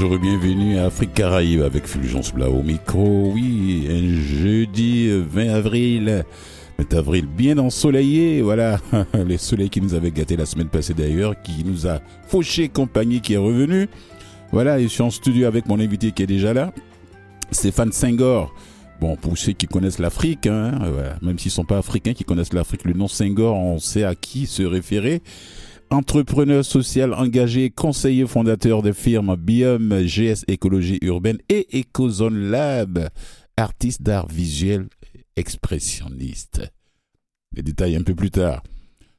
bonjour et bienvenue à Afrique Caraïbe avec Fulgence Blau au micro. Oui, un jeudi 20 avril. 20 avril bien ensoleillé, voilà, le soleil qui nous avait gâté la semaine passée d'ailleurs, qui nous a fauché compagnie qui est revenu. Voilà, et je suis en studio avec mon invité qui est déjà là, Stéphane Senghor. Bon, pour ceux qui connaissent l'Afrique, hein, même s'ils ne sont pas africains, qui connaissent l'Afrique, le nom Senghor, on sait à qui se référer entrepreneur social engagé, conseiller fondateur de firmes Biome, GS Écologie Urbaine et Ecozone Lab, artiste d'art visuel expressionniste. Les détails un peu plus tard.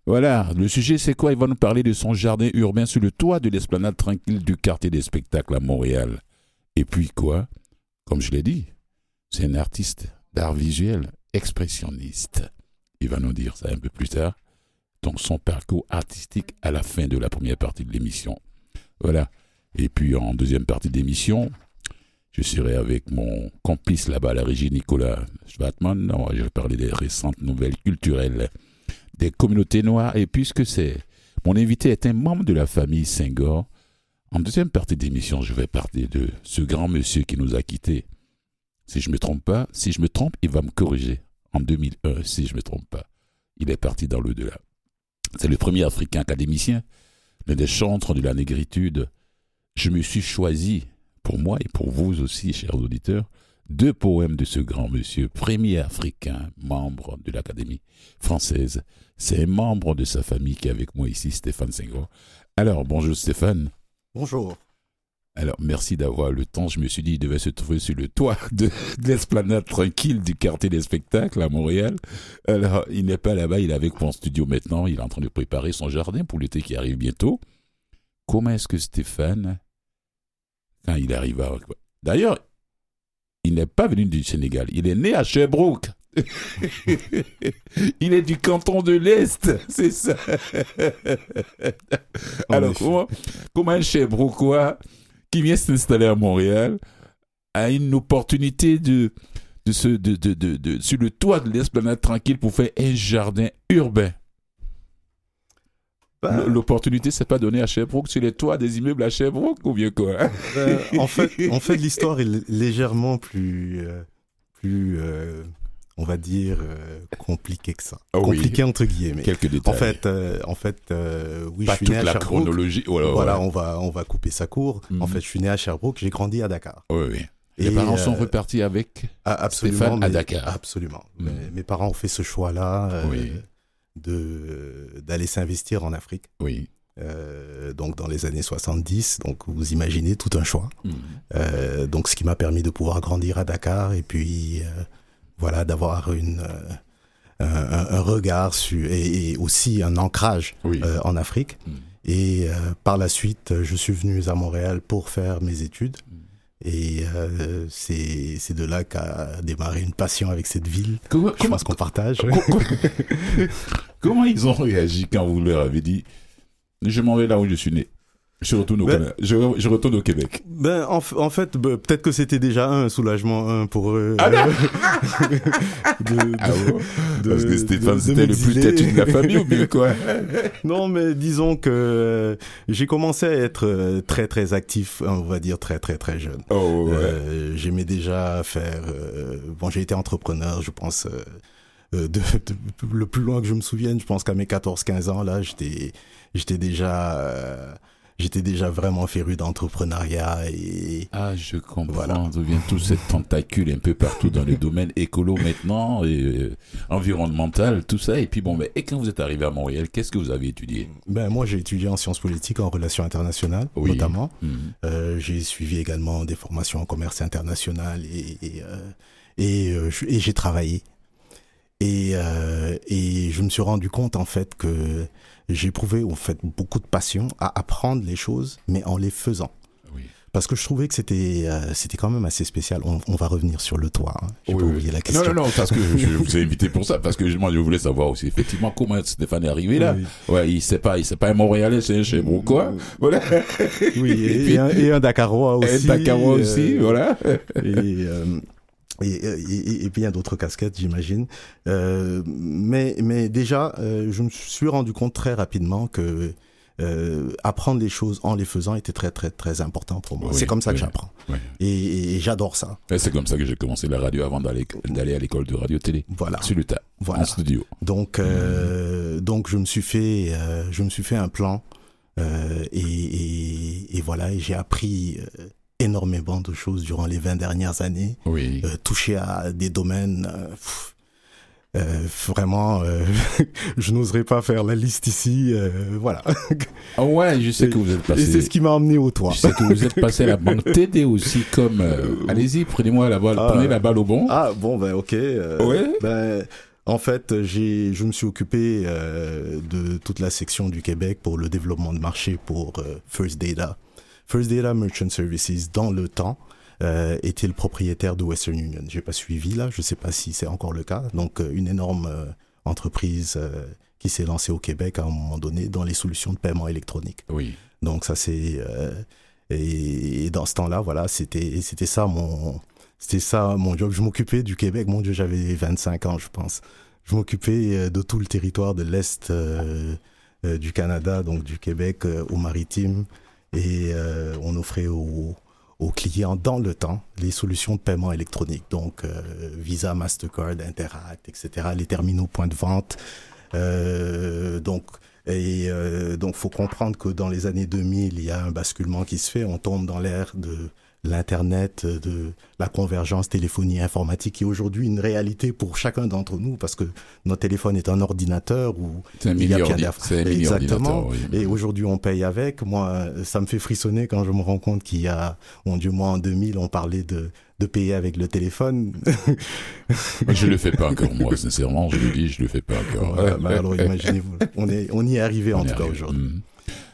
Voilà, le sujet c'est quoi? Il va nous parler de son jardin urbain sur le toit de l'esplanade tranquille du quartier des spectacles à Montréal. Et puis quoi? Comme je l'ai dit, c'est un artiste d'art visuel expressionniste. Il va nous dire ça un peu plus tard dans son parcours artistique à la fin de la première partie de l'émission. Voilà. Et puis en deuxième partie de l'émission, je serai avec mon complice là-bas la régie, Nicolas Schwartman. Je vais parler des récentes nouvelles culturelles des communautés noires. Et puisque c'est mon invité est un membre de la famille Senghor, en deuxième partie de l'émission, je vais parler de ce grand monsieur qui nous a quittés. Si je ne me trompe pas, si je me trompe, il va me corriger. En 2001, si je ne me trompe pas, il est parti dans le-delà. C'est le premier Africain académicien, l'un des chantres de la négritude. Je me suis choisi, pour moi et pour vous aussi, chers auditeurs, deux poèmes de ce grand monsieur, premier Africain, membre de l'Académie française. C'est un membre de sa famille qui est avec moi ici, Stéphane Senghor. Alors, bonjour Stéphane. Bonjour. Alors, merci d'avoir le temps. Je me suis dit, il devait se trouver sur le toit de, l'esplanade tranquille du quartier des spectacles à Montréal. Alors, il n'est pas là-bas, il est avec mon studio maintenant. Il est en train de préparer son jardin pour l'été qui arrive bientôt. Comment est-ce que Stéphane, quand il arriva... D'ailleurs, il n'est pas venu du Sénégal. Il est né à Sherbrooke. il est du canton de l'Est, c'est ça. Alors, comment, comment un Sherbrookeois qui vient s'installer à Montréal a une opportunité de, de, se, de, de, de, sur le toit de l'esplanade tranquille pour faire un jardin urbain. Ben, L'opportunité, c'est pas donné à Sherbrooke sur les toits des immeubles à Sherbrooke ou bien quoi? Ben, En fait, en fait l'histoire est légèrement plus, euh, plus euh, on va dire, euh, compliqué que ça. Oh compliqué entre guillemets. Quelques détails. En fait, euh, en fait euh, oui, Pas je suis né toute à la Sherbrooke. chronologie. Oh Voilà, on va, on va couper ça court. Mhm. En fait, je suis né à Sherbrooke, j'ai grandi à Dakar. Oui, oui. Et, Les parents sont repartis avec Ah, absolument. Stéphane à Dakar. Absolument. Mhm. Mais mes parents ont fait ce choix-là euh, Oui. de d'aller s'investir en Afrique. Oui. Euh, donc dans les années 70, donc vous imaginez tout un choix. Mhm. Euh, donc ce qui m'a permis de pouvoir grandir à Dakar et puis euh, voilà d'avoir une euh, un, regard sur et, et aussi un ancrage Oui. euh, en Afrique. Mhm. Et euh, par la suite, je suis venu à Montréal pour faire mes études. Et euh, c'est de là qu'a démarré une passion avec cette ville. Comment, Je comment, pense qu'on partage. comment ils ont réagi quand vous leur avez dit Je m'en vais là où je suis né? Je retourne au, Ben- Canada. je, je retourne au Québec. Ben, en, en fait, ben, peut-être que c'était déjà un soulagement un pour eux. Ah, de, de- Ah de- Parce que Stéphane, c'était le plus têtu de la famille ou bien quoi? Non, mais disons que euh, j'ai commencé à être euh, très très actif, on va dire très très très jeune. Oh, ouais. Euh, J'aimais déjà faire. bon, j'ai été entrepreneur, je pense. de, de- le plus loin que je me souvienne, je pense qu'à mes 14-15 ans, là, j'étais, j'étais déjà, euh, j'étais déjà vraiment féru d'entrepreneuriat et Ah, je comprends. Voilà. D'où vient tout cette tentacule un peu partout dans le domaine écolo maintenant, et euh, environnemental, tout ça. Et puis bon, mais et quand vous êtes arrivé à Montréal, qu'est-ce que vous avez étudié? Ben moi j'ai étudié en sciences politiques, en relations internationales Oui. notamment. Mhm. Euh, j'ai suivi également des formations en commerce international et et, euh, et, j'ai travaillé. Et, et je me suis rendu compte en fait que j'éprouvais en fait beaucoup de passion à apprendre les choses, mais en les faisant. Oui. Parce que je trouvais que c'était euh, c'était quand même assez spécial. On, on va revenir sur le toit. Hein. J'ai Oui, pas oui. la Non, question. non, non, parce que je vous ai invité pour ça, parce que moi, je voulais savoir aussi effectivement comment Stéphane est arrivé là. Oui. Ouais, il sait pas, il sait pas un Montréalais, c'est un chez quoi. Voilà. Oui, et, Et puis- et un, et un Dakarois Et aussi. Dakarois euh, aussi, voilà. et, euh, et, et, et bien d'autres casquettes, j'imagine. Euh, mais, mais déjà, euh, je me suis rendu compte très rapidement que euh, apprendre les choses en les faisant était très très très important pour moi. Oui, c'est comme ça que oui, j'apprends. oui. Et, et j'adore ça. Et c'est comme ça que j'ai commencé la radio avant d'aller d'aller à l'école de radio-télé. Voilà. Sur le tas, Voilà. en studio. Donc, euh, donc je me suis fait, euh, je me suis fait un plan euh, et, et, et voilà, et j'ai appris euh, énormément de choses durant les 20 dernières années, Oui. euh, touché à des domaines. euh, pff, euh, vraiment, euh, je n'oserais pas faire la liste ici. euh, voilà. Ah ouais, je sais que vous êtes Et c'est passé. ce qui m'a emmené au toit. Je sais que vous êtes passé à la banque TD aussi, comme. euh, Allez-y, prenez-moi la balle, Ah. prenez la balle au bon. Ah bon ben ok. Ouais. Ben en fait j'ai je me suis occupé euh, de toute la section du Québec pour le développement de marché pour First Data. First Data Merchant Services dans le temps euh, était le propriétaire de Western Union. J'ai pas suivi là, je sais pas si c'est encore le cas. Donc euh, une énorme euh, entreprise euh, qui s'est lancée au Québec à un moment donné dans les solutions de paiement électronique. Oui. Donc ça c'est et, et dans ce temps-là voilà c'était c'était ça mon c'était ça mon job. Je m'occupais du Québec. Mon Dieu j'avais 25 ans je pense. Je m'occupais de tout le territoire de l'est du Canada donc du Québec euh, au maritime et euh, on offrait aux aux clients dans le temps les solutions de paiement électronique donc euh, Visa, Mastercard, Interact, etc. Les terminaux points de vente. Euh, donc et euh, donc, faut comprendre que dans les années 2000, il y a un basculement qui se fait. On tombe dans l'ère de l'internet, de la convergence téléphonie informatique, qui est aujourd'hui une réalité pour chacun d'entre nous, parce que notre téléphone est un ordinateur un il y a mini Exactement. oui. Et aujourd'hui, on paye avec. Moi, ça me fait frissonner quand je me rends compte qu'il y a, mon Dieu, moi, en 2000, on parlait de, de payer avec le téléphone. Je le fais pas encore, moi, sincèrement, je le dis, je le fais pas encore. Voilà, bah alors, imaginez-vous. On est, on y est arrivé, en On tout cas, aujourd'hui. Mhm.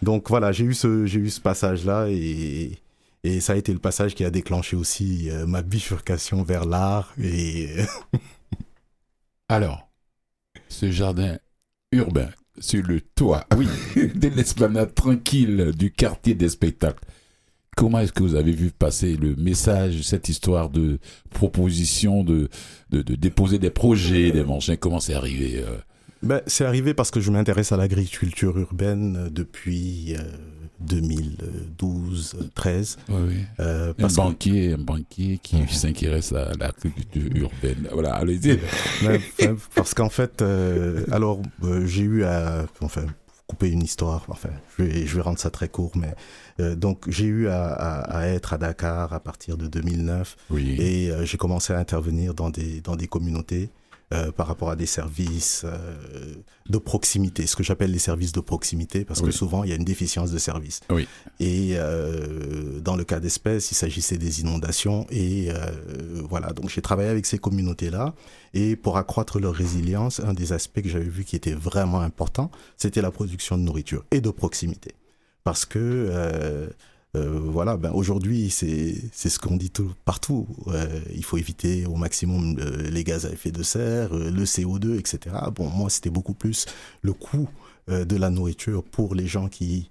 Donc voilà, j'ai eu ce j'ai eu ce passage là et et ça a été le passage qui a déclenché aussi euh, ma bifurcation vers l'art et Alors, ce jardin urbain sur le toit oui, de l'esplanade tranquille du quartier des spectacles, comment est-ce que vous avez vu passer le message, cette histoire de proposition de, de, de déposer des projets, des machins, comment c'est arrivé euh? Ben, c'est arrivé parce que je m'intéresse à l'agriculture urbaine euh, depuis euh, 2012 13 Oui, oui. euh, Un que- banquier, un banquier qui s'intéresse à l'agriculture urbaine. Voilà, allez-y. Parce qu'en fait, euh, alors euh, j'ai eu à, enfin, couper une histoire. Enfin, je vais, je vais rendre ça très court, mais euh, donc j'ai eu à, à, à être à Dakar à partir de 2009 Oui. et euh, j'ai commencé à intervenir dans des dans des communautés. Euh, par rapport à des services euh, de proximité, ce que j'appelle les services de proximité, parce Oui. que souvent il y a une déficience de services. Oui. Et euh, dans le cas d'espèces, il s'agissait des inondations. Et euh, voilà, donc j'ai travaillé avec ces communautés-là. Et pour accroître leur résilience, un des aspects que j'avais vu qui était vraiment important, c'était la production de nourriture et de proximité. Parce que, euh, voilà, ben aujourd'hui, c'est ce qu'on dit tout, partout. Euh, il faut éviter au maximum euh, les gaz à effet de serre, le CO2, etc. Bon, moi, c'était beaucoup plus le coût de la nourriture pour les gens qui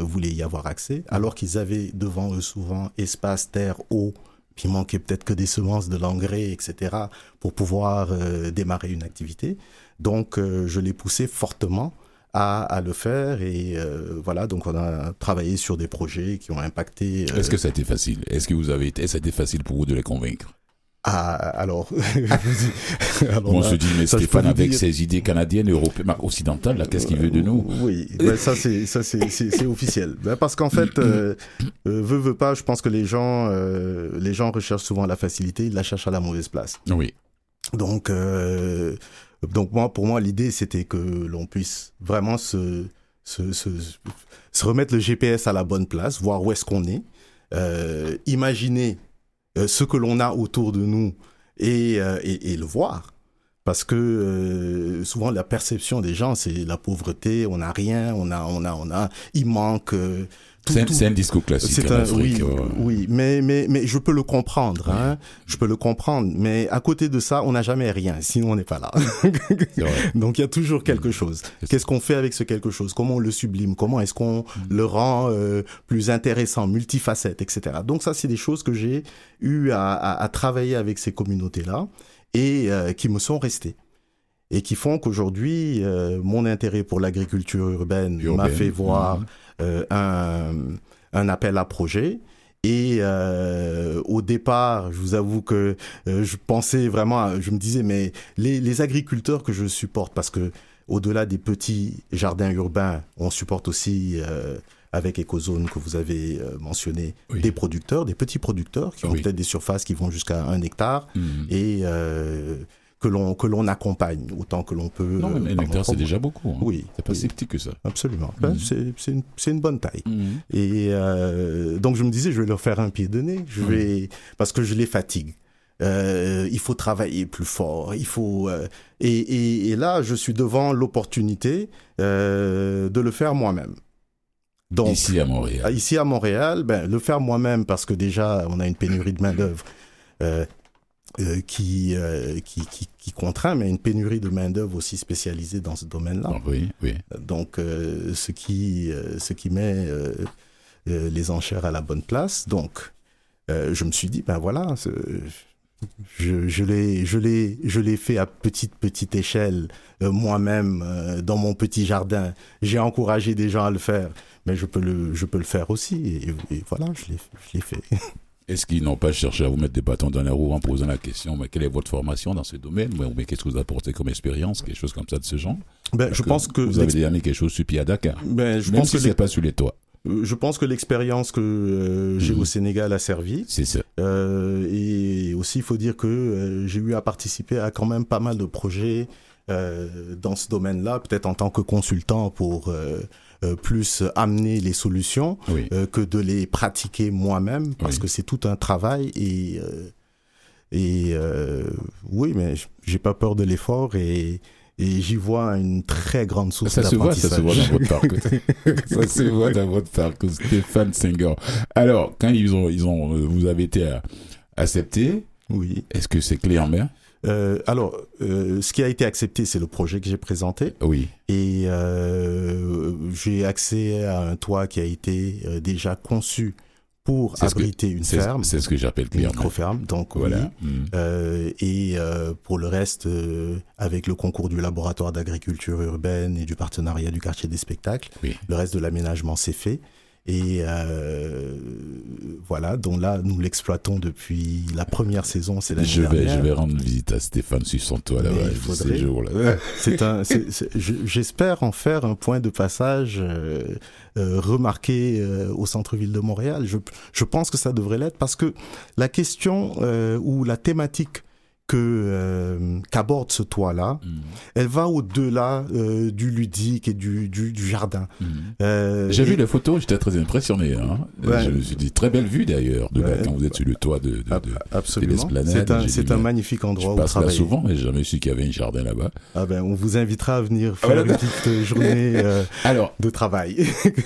voulaient y avoir accès, alors qu'ils avaient devant eux souvent espace, terre, eau, puis manquait peut-être que des semences, de l'engrais, etc., pour pouvoir démarrer une activité. Donc, je l'ai poussé fortement à, à le faire et euh, voilà, donc on a travaillé sur des projets qui ont impacté. euh, Est-ce que ça a été facile? Est-ce que vous avez été, ça a été facile pour vous de les convaincre? À- alors, On là, se dit, mais Stéphane, avec dire- ses idées canadiennes, européennes, occidentales, là, qu'est-ce qu'il veut de nous? Oui, ben, ça c'est ça c'est c'est c'est officiel. Ben, parce qu'en fait, euh, euh, veut veut pas, je pense que les gens euh, les gens recherchent souvent la facilité, ils la cherchent à la mauvaise place. Oui. Donc euh, donc moi pour moi l'idée c'était que l'on puisse vraiment se se, se remettre le GPS à la bonne place, voir où est-ce qu'on est, euh, imaginer euh, ce que l'on a autour de nous et, euh, et, le voir. Parce que souvent la perception des gens c'est la pauvreté, on n'a rien, on a on a on a il manque C'est un, un discours classique un Afrique. oui, ouais. oui, mais mais mais je peux le comprendre, hein. Je peux le comprendre, mais à côté de ça, on n'a jamais rien, sinon on n'est pas là. Donc il y a toujours quelque chose. Qu'est-ce qu'on fait avec ce quelque chose? Comment on le sublime? Comment est-ce qu'on le rend euh, plus intéressant, multifacette, etc. Donc ça, c'est des choses que j'ai eu à, à, à travailler avec ces communautés-là et euh, qui me sont restées. et qui font qu'aujourd'hui, euh, mon intérêt pour l'agriculture urbaine m'a fait voir Mhm. Euh, un, un appel à projet. Et euh, au départ, je vous avoue que euh, je pensais vraiment, à- je me disais, mais les, les agriculteurs que je supporte, parce que au-delà des petits jardins urbains, on supporte aussi, euh, avec Ecozone que vous avez mentionné, Oui. des producteurs, des petits producteurs qui ont Oui. peut-être des surfaces qui vont jusqu'à un hectare Mhm. et que l'on que l'on accompagne autant que l'on peut. Non, euh, mais un hectare, c'est déjà beaucoup. hein. Oui, C'est pas si petit que ça. absolument. Ben, Mhm. c'est- une, une bonne taille. Mhm. Et euh, donc je me disais, je vais leur faire un pied de nez, je Oui. vais parce que je les fatigue. Euh, il faut travailler plus fort, il faut euh, et, et, et là je suis devant l'opportunité de le faire moi-même. Donc Ici à Montréal. Ici à Montréal, ben, le faire moi-même parce que déjà on a une pénurie de main d'œuvre euh, euh, qui, euh, qui qui qui contraint, mais une pénurie de main d'œuvre aussi spécialisée dans ce domaine-là. Ah, oui, oui. Donc euh, ce qui ce qui met les enchères à la bonne place. Donc je me suis dit ben voilà. je, je l'ai je l'ai je l'ai fait à petite petite échelle moi-même dans mon petit jardin. J'ai encouragé des gens à le faire, mais je peux le je peux le faire aussi et, et voilà je l'ai je l'ai fait. Est-ce qu'ils n'ont pas cherché à vous mettre des bâtons dans la roue en posant la question mais quelle est votre formation dans ce domaine? Mais, mais qu'est-ce que vous apportez comme expérience quelque chose comme ça de ce genre? Ben je pense que vous avez déjà mis quelque chose sur pied à Dakar. Ben, je même pense si que c'est l'ex- pas sur les toits. Euh, je pense que l'expérience que euh, j'ai Mhm. au Sénégal a servi. c'est ça. Euh, et aussi, il faut dire que euh, j'ai eu à participer à quand même pas mal de projets dans ce domaine-là, peut-être en tant que consultant pour euh, plus amener les solutions oui. euh, que de les pratiquer moi-même, parce Oui. que c'est tout un travail et euh, et oui, mais j'ai pas peur de l'effort et et j'y vois une très grande source ça se voit ça se voit dans votre parcours. Ça se voit dans votre parcours Stéphane Senghor. Alors quand ils ont ils ont vous avez été accepté Oui. est-ce que c'est clé en main? Euh, alors, euh, ce qui a été accepté, c'est le projet que j'ai présenté. oui Et euh, j'ai accès à un toit qui a été déjà conçu pour que- abriter une ferme, c'est ce que j'appelle une micro-ferme. Donc oui. voilà. Euh, et euh, pour le reste, euh, avec le concours du laboratoire d'agriculture urbaine et du partenariat du quartier des spectacles, Oui. le reste de l'aménagement s'est fait. Et euh, voilà, donc là, nous l'exploitons depuis la première saison, c'est l'année je vais, dernière. je vais rendre visite à Stéphane sur son toit Mais là-bas, il ce faudrait. jour-là. C'est un, c'est- c'est- je- j'espère en faire un point de passage euh, euh, remarqué euh, au centre-ville de Montréal. Je, je pense que ça devrait l'être parce que la question euh, ou la thématique que euh, qu'aborde ce toit-là, Mhm. elle va au-delà euh, du ludique et du, du, du jardin. Mhm. Euh, J'ai et- vu les photos, j'étais très impressionné. Hein. Ouais. Je me suis dit, très belle vue d'ailleurs, de là, quand vous êtes sur le toit de. de, de- C'est un, c'est un magnifique je endroit où passe là souvent, mais j'ai jamais su qu'il y avait un jardin là-bas. Ah ben, on vous invitera à venir Ah, faire voilà. une petite journée euh, Alors, de travail.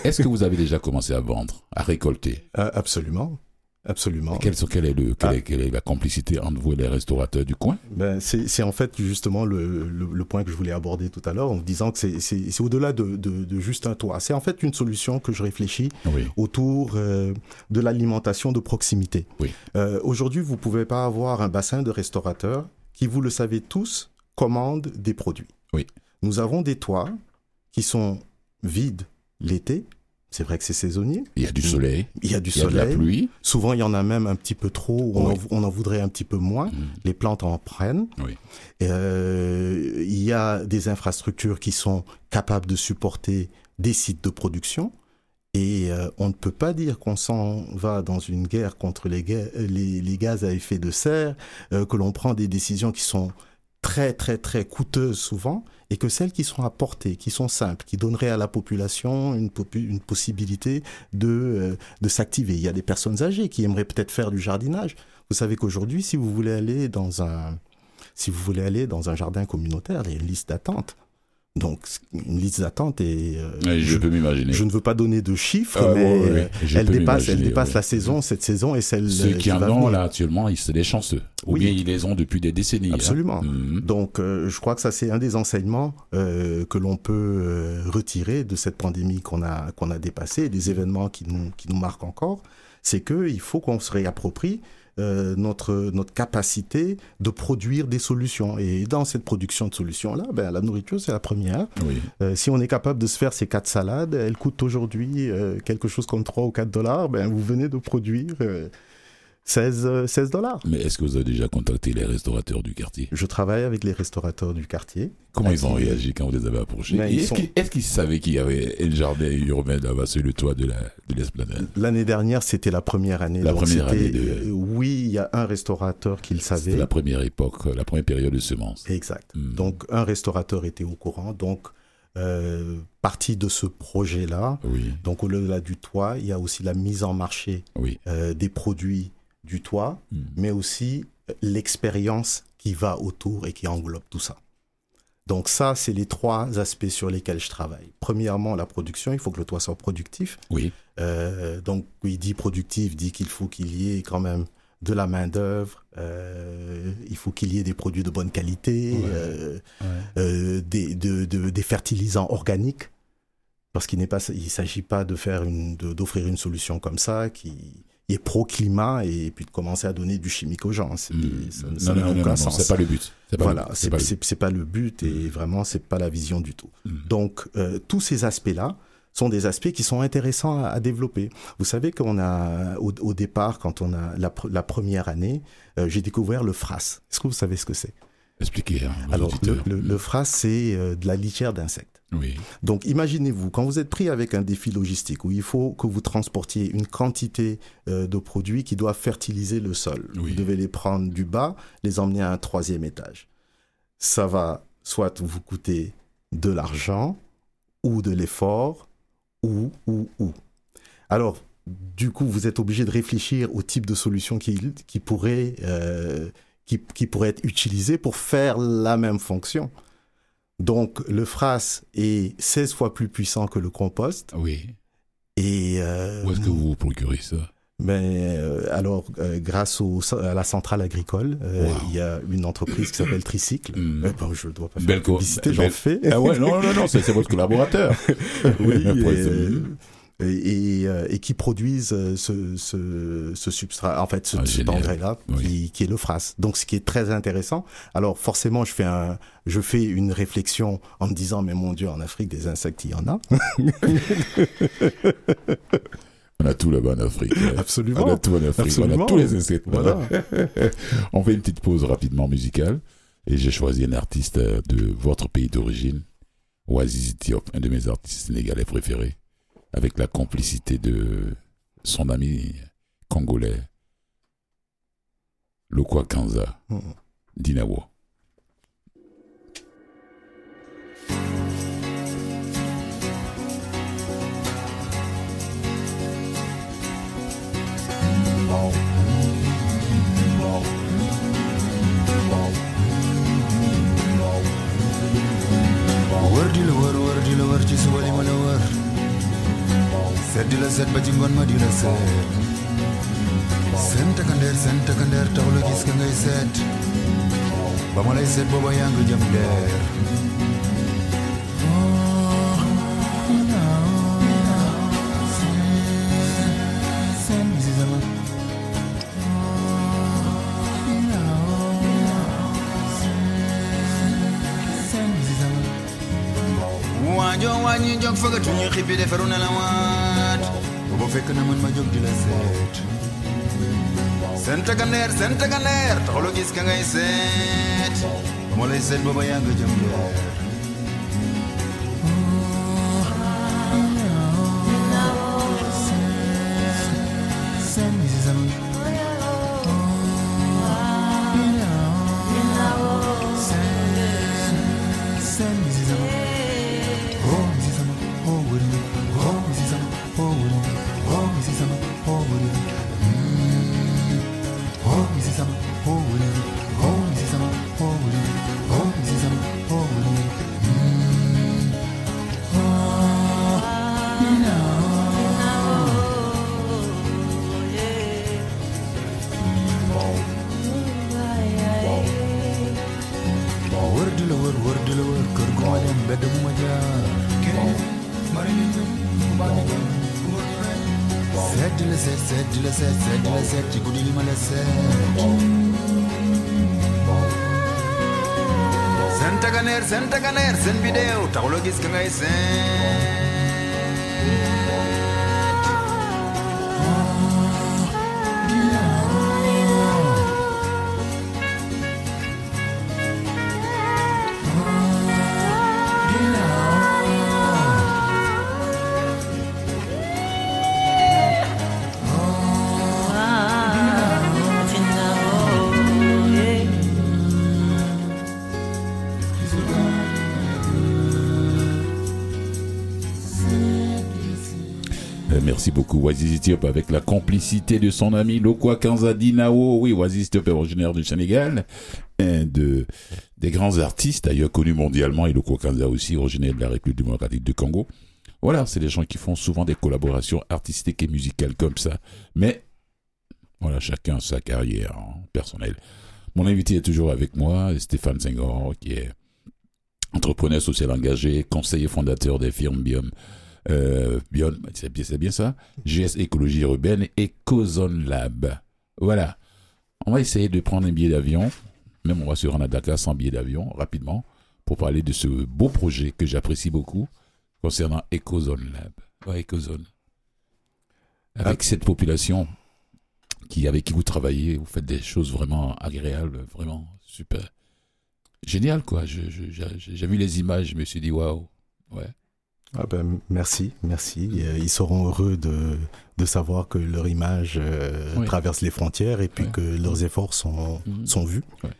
est-ce que vous avez déjà commencé à vendre, à récolter? Ah, absolument. Absolument. quelle, sont- quelle est le, quelle, Ah. est, quelle est la complicité entre vous et les restaurateurs du coin? Ben, c'est en fait justement le, le, le point que je voulais aborder tout à l'heure en vous disant que c'est- au-delà de, de, de juste un toit. C'est en fait une solution que je réfléchis Oui. autour euh, de l'alimentation de proximité. Oui. Euh, Aujourd'hui, vous pouvez pas avoir un bassin de restaurateurs qui, vous le savez tous, commandent des produits. Oui. Nous avons des toits qui sont vides l'été. C'est vrai que c'est saisonnier. Il y a du soleil, Il y a du il y a de soleil. la pluie. Souvent, il y en a même un petit peu trop. On, Oui. en, on en voudrait un petit peu moins. Mhm. Les plantes en prennent. Oui. Euh, il y a des infrastructures qui sont capables de supporter des sites de production. Et euh, on ne peut pas dire qu'on s'en va dans une guerre contre les, ga- les, les gaz à effet de serre, euh, que l'on prend des décisions qui sont très très très coûteuses souvent, et que celles qui sont apportées, qui sont simples, qui donneraient à la population une, une possibilité de, euh, de s'activer. Il y a des personnes âgées qui aimeraient peut-être faire du jardinage. Vous savez qu'aujourd'hui, si vous voulez aller dans un, si vous voulez aller dans un jardin communautaire, il y a une liste d'attente. Donc, une liste d'attente et euh, Oui, je, je, peux m'imaginer. je ne veux pas donner de chiffres, Ah, mais ouais, ouais, euh, ouais. Elle dépasse, elle dépasse la saison, cette saison et celle Ceux qui en ont là actuellement, ils- c'est des chanceux. Ou Oui. bien ils les ont depuis des décennies. hein. Absolument. Mhm. Donc, euh, je crois que ça, c'est un des enseignements euh, que l'on peut retirer de cette pandémie qu'on a, qu'on a dépassée, des événements qui nous, qui nous marquent encore. C'est qu'il faut qu'on se réapproprie euh, notre, notre capacité de produire des solutions. Et dans cette production de solutions-là, ben, la nourriture, c'est la première. Oui. Euh, si on est capable de se faire ces quatre salades, elles coûtent aujourd'hui euh, quelque chose comme 3 ou 4 dollars, ben, vous venez de produire 16, euh, 16 dollars. Mais est-ce que vous avez déjà contacté les restaurateurs du quartier? Je travaille avec les restaurateurs du quartier. Comment À ils ont réagi quand vous les avez approchés? Ben, Est-ce sont- qu'ils savaient qu'il y avait le jardin urbain là-bas sur le toit de la de l'esplanade? L'année dernière, c'était la première année. La première année de- euh, Oui, il y a un restaurateur qui le savait. la première époque, la première période de semences. Exact. Hmm. Donc, un restaurateur était au courant. Donc, euh, partie de ce projet-là, Oui, donc au-delà du toit, il y a aussi la mise en marché oui. euh, des produits du toit, Hmm. mais aussi euh, l'expérience qui va autour et qui englobe tout ça. Donc ça, c'est les trois aspects sur lesquels je travaille. Premièrement, la production, il faut que le toit soit productif. Oui, Euh, donc, il dit productif, dit qu'il faut qu'il y ait quand même de la main-d'œuvre, euh, il faut qu'il y ait des produits de bonne qualité, Ouais. euh, euh, des, de- de- des fertilisants organiques, parce qu'il n'est pas, il s'agit pas de faire une, de- d'offrir une solution comme ça qui pro-climat et puis de commencer à donner du chimique aux gens. Hmm. ça- non, ça non, n'a non, aucun sens. c'est pas le but. C'est pas Voilà, le but. c'est pas le c'est- c'est pas le but et vraiment c'est pas la vision du tout. Hmm. Donc euh, tous ces aspects-là sont des aspects qui sont intéressants à, à développer. Vous savez qu'on a au, au départ, quand on a la première année, euh, j'ai découvert le FRAS. Est-ce que vous savez ce que c'est? Expliquez. Hein, Alors le, le, le FRAS c'est euh, de la litière d'insectes. Oui, Donc imaginez-vous, quand vous êtes pris avec un défi logistique où il faut que vous transportiez une quantité euh, de produits qui doivent fertiliser le sol, Oui. vous devez les prendre du bas, les emmener à un troisième étage. Ça va soit vous coûter de l'argent ou de l'effort ou, ou, ou. Alors, du coup, vous êtes obligé de réfléchir au type de solution qui, qui, pourrait, euh, qui, qui pourrait être utilisée pour faire la même fonction. Donc, le FRAS est 16 fois plus puissant que le compost. oui. Et euh, Où est-ce que vous vous procurez ça? Ben, euh, alors, euh, grâce au, à la centrale agricole, euh, Wow. il y a une entreprise qui s'appelle Tricycle. Bon, je ne dois pas faire Belle de co- publicité, j'en fais. Ah ouais, non, non, non, c'est votre collaborateur. oui, et. Et, et, euh, et qui produisent euh, ce, ce, ce substrat, en fait, ce, Ah, cet génial. engrais-là, Oui. qui, qui est le FRAS. Donc, ce qui est très intéressant. Alors, forcément, je fais un, je fais une réflexion en me disant, mais mon Dieu, en Afrique, des insectes, il y en a. On a tout là-bas en Afrique. Absolument. On a tout en Afrique. Absolument. On a tous les insectes. Voilà. On fait une petite pause rapidement musicale. Et j'ai choisi un artiste euh, de votre pays d'origine, Oasis Diop, un de mes artistes sénégalais préférés, avec la complicité de son ami congolais, Lokwa Kanza, Mm. Dinawo. wër di la wër wër di seet di la seet ba ci ngoon ma di la seet seen takkandeer seen takkandeer taxul a gis ka ngay seet ba ma lay seet booba yaa ngi jëm leer waajo wàññi jóg fëggatuñu xippi defaru na la waat Bo fekk na man ma jóg di la seet sentaganeer sentaganeer taxuloo gis ka ngay seet ba ma lay seet booba yaa nga jëm leer seen takaneer seen bidéew taxuloo gis ka ngay Waziz Diop, avec la complicité de son ami Lokwa Kanza Dinao. Oui, Waziz Diop est originaire du Sénégal, un de, des grands artistes, d'ailleurs connu mondialement, et Lokwa Kanza aussi, originaire de la République démocratique du Congo. Voilà, c'est des gens qui font souvent des collaborations artistiques et musicales comme ça. Mais, voilà, chacun sa carrière hein, personnelle. Mon invité est toujours avec moi, Stéphane Senghor, qui est entrepreneur social engagé, conseiller fondateur des firmes Biom euh, Bion, c'est bien, c'est bien ça, GS Écologie Urbaine et Cozone Lab. Voilà. On va essayer de prendre un billet d'avion, même on va se rendre à Dakar sans billet d'avion, rapidement, pour parler de ce beau projet que j'apprécie beaucoup concernant Ecozone Lab. Ouais, Ecozone. Avec cette population qui, avec qui vous travaillez, vous faites des choses vraiment agréables, vraiment super. Génial, quoi. J'ai vu les images, je me suis dit, waouh. Ouais. Ah ben, merci, merci. Euh, Ils seront heureux de, de savoir que leur image euh, Oui. traverse les frontières et puis Ouais. que leurs efforts sont, Mhm. sont vus. Ouais.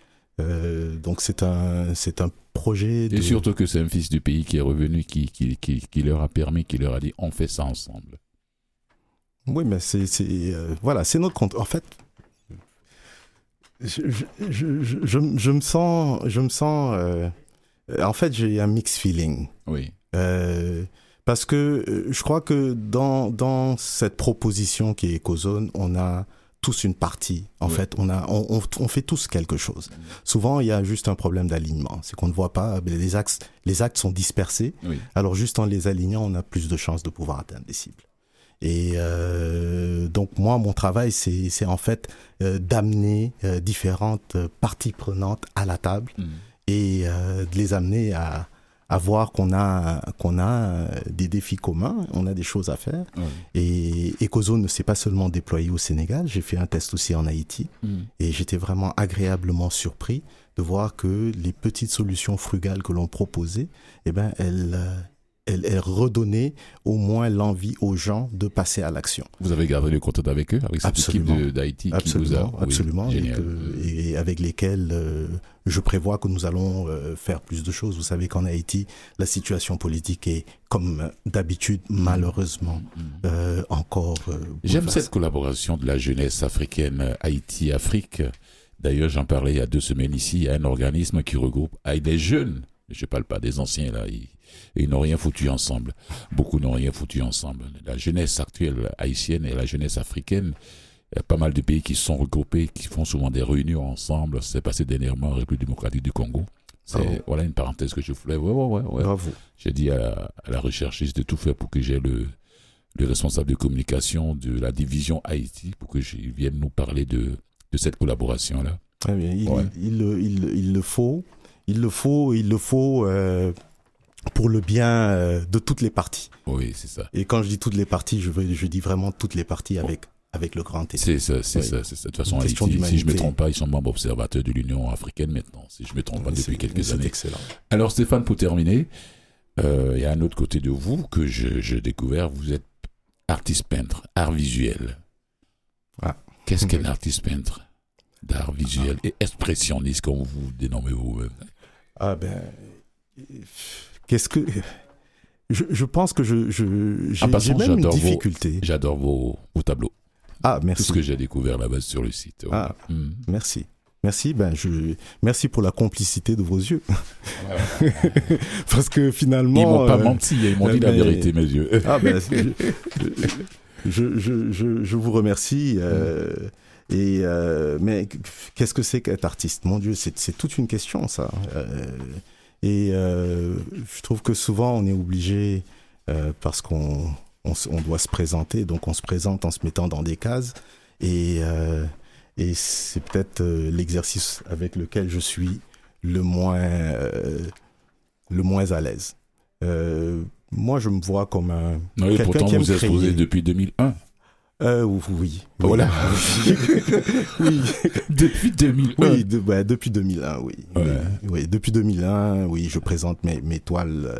Euh, donc c'est un, c'est un projet de... Et surtout que c'est un fils du pays qui est revenu, qui, qui, qui, qui leur a permis, qui leur a dit on fait ça ensemble. Oui, mais c'est, c'est, euh, voilà, c'est notre compte. En fait, je, je, je, je, me sens, je me sens, en fait, j'ai un mix feeling. Oui. Euh, parce que euh, je crois que dans, dans cette proposition qui est Ecozone, on a tous une partie. En Oui. fait, on, a, on, on, on fait tous quelque chose. Souvent, il y a juste un problème d'alignement. C'est qu'on ne voit pas, les axes, les actes sont dispersés. Oui. Alors, juste en les alignant, on a plus de chances de pouvoir atteindre les cibles. Et euh, donc, moi, mon travail, c'est en fait euh, d'amener euh, différentes parties prenantes à la table Mm. et de les amener à, à voir qu'on a, qu'on a euh, des défis communs, on a des choses à faire. Et Ecozone ne s'est pas seulement déployé au Sénégal, j'ai fait un test aussi en Haïti Mm. et j'étais vraiment agréablement surpris de voir que les petites solutions frugales que l'on proposait, eh ben, elles, elles, elles redonnaient au moins l'envie aux gens de passer à l'action. Vous avez gardé le contact avec eux, avec cette Absolument. équipe d'Haïti qui vous a. Absolument, oui, absolument, et, que- et avec lesquels euh, je prévois que nous allons euh, faire plus de choses. Vous savez qu'en Haïti, la situation politique est, comme d'habitude, malheureusement, Mm. euh, encore. J'aime cette collaboration de la jeunesse africaine Haïti-Afrique. D'ailleurs, j'en parlais il y a deux semaines ici. Il y a un organisme qui regroupe des jeunes. Je parle pas des anciens là. Ils, ils n'ont rien foutu ensemble. Beaucoup n'ont rien foutu ensemble. La jeunesse actuelle haïtienne et la jeunesse africaine. Il y a pas mal de pays qui se sont regroupés, qui font souvent des réunions ensemble. C'est passé dernièrement en République démocratique du Congo. C'est Ah bon voilà une parenthèse que je voulais. Ouais, ouais, ouais. Bravo. J'ai dit à la, à la recherchiste de tout faire pour que j'ai le, le responsable de communication de la division Haïti pour que je vienne nous parler de, de cette collaboration-là. Très bien. Il, Ouais. il, il le faut. Il le faut. Il le faut euh, pour le bien euh, de toutes les parties. Oui, c'est ça. Et quand je dis toutes les parties, je, veux, je dis vraiment toutes les parties avec, avec le grand T. C'est ça, c'est Oui. ça, c'est ça. De toute façon, Haïti, si je me d'humanité. trompe pas, ils sont membres observateurs de l'Union africaine maintenant, si je me trompe pas, depuis quelques c'est années. excellent. Alors Stéphane, pour terminer, euh, il y a un autre côté de vous que je- j'ai découvert, vous êtes artiste peintre, art visuel. Ah. Qu'est-ce qu'un artiste peintre d'art visuel et expressionniste, comme vous dénommez vous-même? Ah ben, qu'est-ce que je, je pense que je j'ai même une j'adore vos- difficulté. J'adore vos, vos tableaux, Ah tout merci. ce que j'ai découvert là-bas sur le site. ouais. Ah Mm. merci. Merci, ben je merci pour la complicité de vos yeux, parce que finalement. Ils m'ont pas euh, menti, ils m'ont dit la vérité, mes yeux. Ah ben, je, je, je, je, vous remercie. euh, et euh, mais qu'est-ce que c'est qu'être artiste? Mon Dieu, c'est c'est toute une question ça. Et euh, je trouve que souvent on est obligé euh, parce qu'on on, on, doit se présenter, donc on se présente en se mettant dans des cases. Et, euh, et c'est peut-être l'exercice avec lequel je suis le moins, le moins à l'aise. Moi, je me vois comme un. Oui, pourtant, vous êtes exposé depuis 2001. Euh, oui. Voilà. oui. depuis 2001. Oui, de, bah, depuis 2001, oui. Ouais. oui. oui. Depuis 2001, oui, je présente mes, mes toiles. Euh,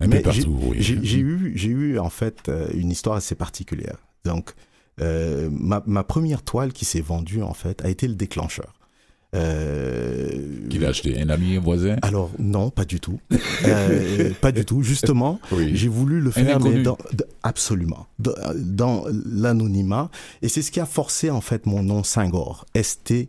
Un mais peu partout, oui. J'ai eu, j'ai eu en fait une histoire assez particulière. Donc, euh, ma, ma, première toile qui s'est vendue en fait a été le déclencheur. Euh... Qu'il a acheté un ami, un voisin Alors non, pas du tout, euh, pas du tout. Justement, oui. j'ai voulu le faire, mais dans, de, absolument dans, dans l'anonymat, et c'est ce qui a forcé en fait mon nom Singor, st.ghor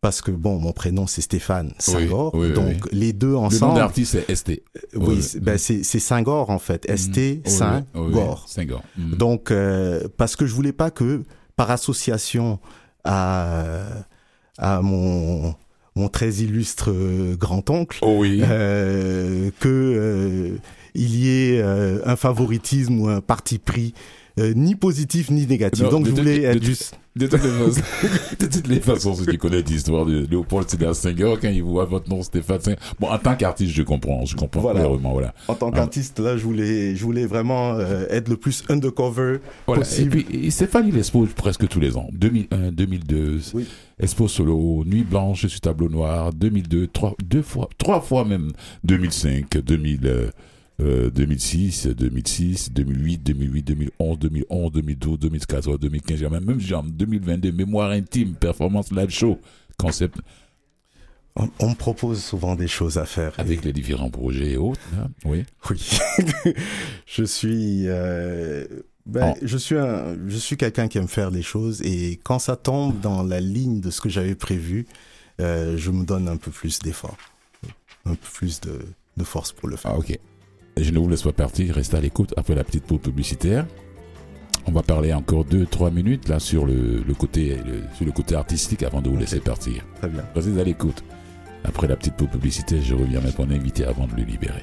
parce que bon, mon prénom c'est Stéphane Singor, oui, oui, donc les deux ensemble. Le nom d'artiste c'est ST. Oui, ben c'est Singor en fait, ST Singor. Singor. Mm. Donc euh, parce que je voulais pas que par association à à mon mon très illustre grand-oncle, oh oui. euh, que euh, il y ait euh, un favoritisme ou un parti pris euh, ni positif ni négatif. Non, Donc je voulais être juste. De toutes les façons, si tu connais l'histoire de Léopold Sédar Senghor, quand il voit votre nom Stéphane Senghor. Bon, en tant qu'artiste, je comprends, je comprends Voilà. clairement, voilà. En tant qu'artiste, là, je voulais, je voulais vraiment euh, être le plus undercover Voilà. Et possible. puis, et Stéphane, il expose presque tous les ans. 2001, 2002, Oui. Expo Solo, Nuit Blanche sur Tableau Noir, 2002, trois, deux fois, trois fois même, 2005, 2000, euh, euh, 2006, 2006, 2008, 2008, 2011, 2011, 2012, 2014, 2015, j'ai même, même genre 2022, mémoire intime, performance live show, concept, On, on me propose souvent des choses à faire. et- avec les différents projets et autres, hein, oui. Oui. je suis, euh, ben, Oh. je suis un, je suis quelqu'un qui aime faire les choses et quand ça tombe dans la ligne de ce que j'avais prévu, euh, je me donne un peu plus d'effort, un peu plus de, de force pour le faire. Ah, ok. Je ne vous laisse pas partir, restez à l'écoute après la petite pause publicitaire. On va parler encore 2-3 minutes là sur le, le côté le- sur le côté artistique avant de vous laisser partir. Très bien. Restez à l'écoute. Après la petite pause publicitaire, je reviens mettre mon invité avant de le libérer.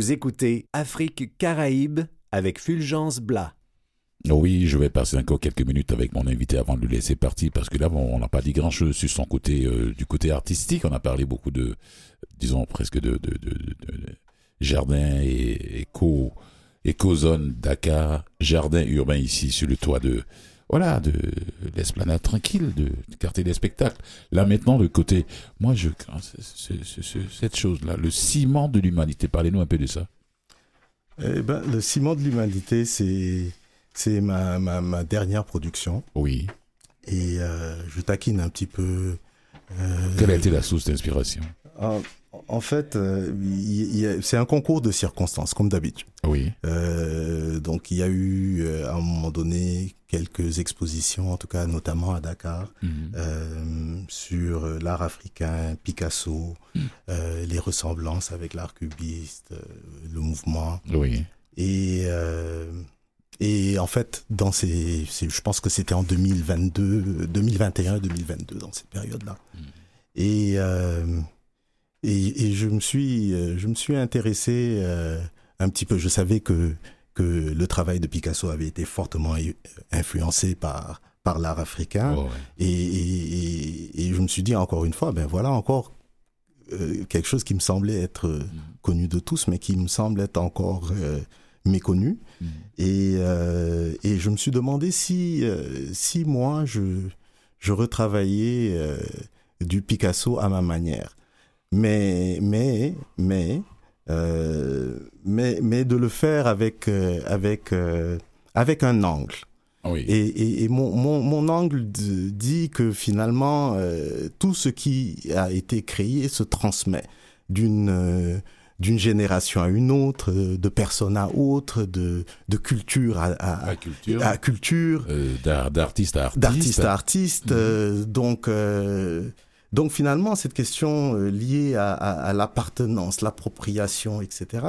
Vous écoutez Afrique Caraïbes avec Fulgence Blas. Oui, je vais passer encore quelques minutes avec mon invité avant de le laisser partir parce que là, on n'a pas dit grand-chose sur son côté, euh, du côté artistique. On a parlé beaucoup de, disons presque de, de, de, de- de jardin et éco, éco-zone Dakar, jardin urbain ici sur le toit de, voilà, de l'esplanade tranquille, de, du quartier des spectacles. Là maintenant, le côté, moi, je, c'est- cette chose-là, le ciment de l'humanité. Parlez-nous un peu de ça. Eh ben, le ciment de l'humanité, c'est, c'est ma, ma, ma dernière production Oui. et euh, je taquine un petit peu. euh, Quelle a été la source d'inspiration? En, en fait, euh, c'est un concours de circonstances, comme d'habitude. Oui. Euh, donc il y a eu euh, à un moment donné quelques expositions, en tout cas notamment à Dakar, Mhm. euh, sur l'art africain, Picasso, euh, les ressemblances avec l'art cubiste, le mouvement. Oui. Et, et en fait, dans ces, ces- je pense que c'était en 2022, 2021, 2022, dans cette période-là. Et, euh, et, et je me suis, euh, je me suis intéressé euh, un petit peu. Je savais que que le travail de Picasso avait été fortement i- influencé par par l'art africain. Oh, ouais. Et, et, et, et je me suis dit encore une fois, ben voilà encore euh, quelque chose qui me semblait être euh, connu de tous, mais qui me semble être encore euh, méconnu. Mhm. Et, euh, et je me suis demandé si, euh, si moi, je, je retravaillais euh, du Picasso à ma manière. Mais, mais, mais, euh, mais, mais de le faire avec, euh, avec, euh, avec un angle. Oui. Et, et, et mon, mon, mon angle dit que finalement, euh, tout ce qui a été créé se transmet d'une euh, d'une génération à une autre, de personne à autre, de, de culture à, à, La culture. à culture, euh, d'ar- d'artiste à artiste. d'artiste à artiste. Mhm. euh, donc, euh, donc finalement, cette question euh, liée à, à- à l'appartenance, l'appropriation, etc.,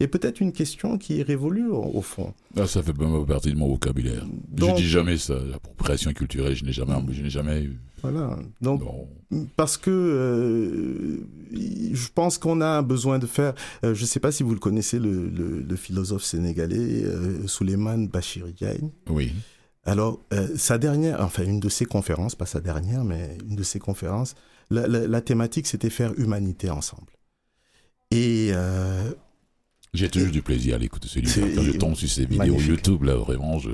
est peut-être une question qui est révolue au, fond. Ah, ça fait pas partie de mon vocabulaire. Donc, je dis jamais ça. L'appropriation culturelle, je n'ai jamais, je n'ai jamais eu. voilà. Donc, Non. parce que euh, je pense qu'on a besoin de faire. euh, je ne sais pas si vous le connaissez, le, le- le philosophe sénégalais euh, Souleymane Bachir Diagne. Oui. Alors, euh, sa dernière, enfin une de ses conférences, pas sa dernière, mais une de ses conférences, la, la- la thématique c'était faire humanité ensemble. Et euh, J'ai toujours du plaisir à l'écouter celui-là. Quand je tombe sur ces vidéos. YouTube, là, vraiment, je.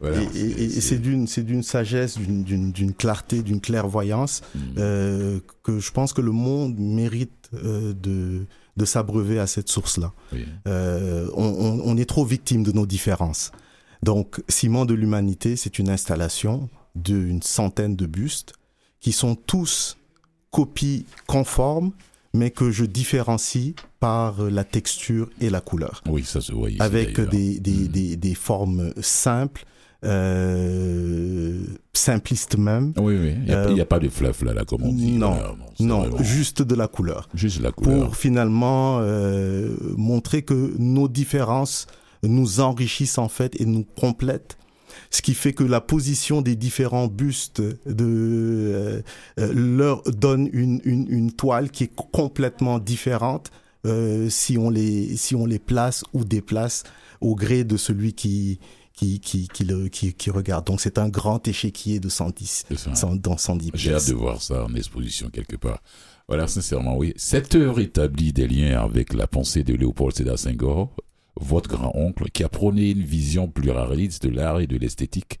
Voilà. et- c'est d'une c'est d'une sagesse, d'une- clarté, d'une clairvoyance Mm. euh, que je pense que le monde mérite euh, de de s'abreuver à cette source-là. Oui. Euh, on, on- on est trop victime de nos différences. Donc, Ciment de l'humanité, c'est une installation d'une centaine de bustes qui sont tous copies conformes, mais que je différencie par la texture et la couleur, Oui, ça se voit ici. avec des, des, Mhm. des, des formes simples, euh, simplistes même. Oui, oui. Il n'y a, Euh, a pas de fluff là, là, comme on dit. non, Non, vraiment juste de la couleur. juste la couleur. pour finalement euh, montrer que nos différences nous enrichissent en fait et nous complètent. Ce qui fait que la position des différents bustes de, euh, euh, leur donne une, une, une toile qui est complètement différente euh, si, on les, si on les place ou déplace au gré de celui qui, qui, qui, qui, le, qui, qui regarde. Donc c'est un grand échiquier de 110, C'est ça. 100 dans 110 J'ai hâte de voir ça en exposition quelque part. Voilà, sincèrement, oui. Cette œuvre établit des liens avec la pensée de Léopold Sédar Senghor, votre grand-oncle, qui a prôné une vision pluraliste de l'art et de l'esthétique,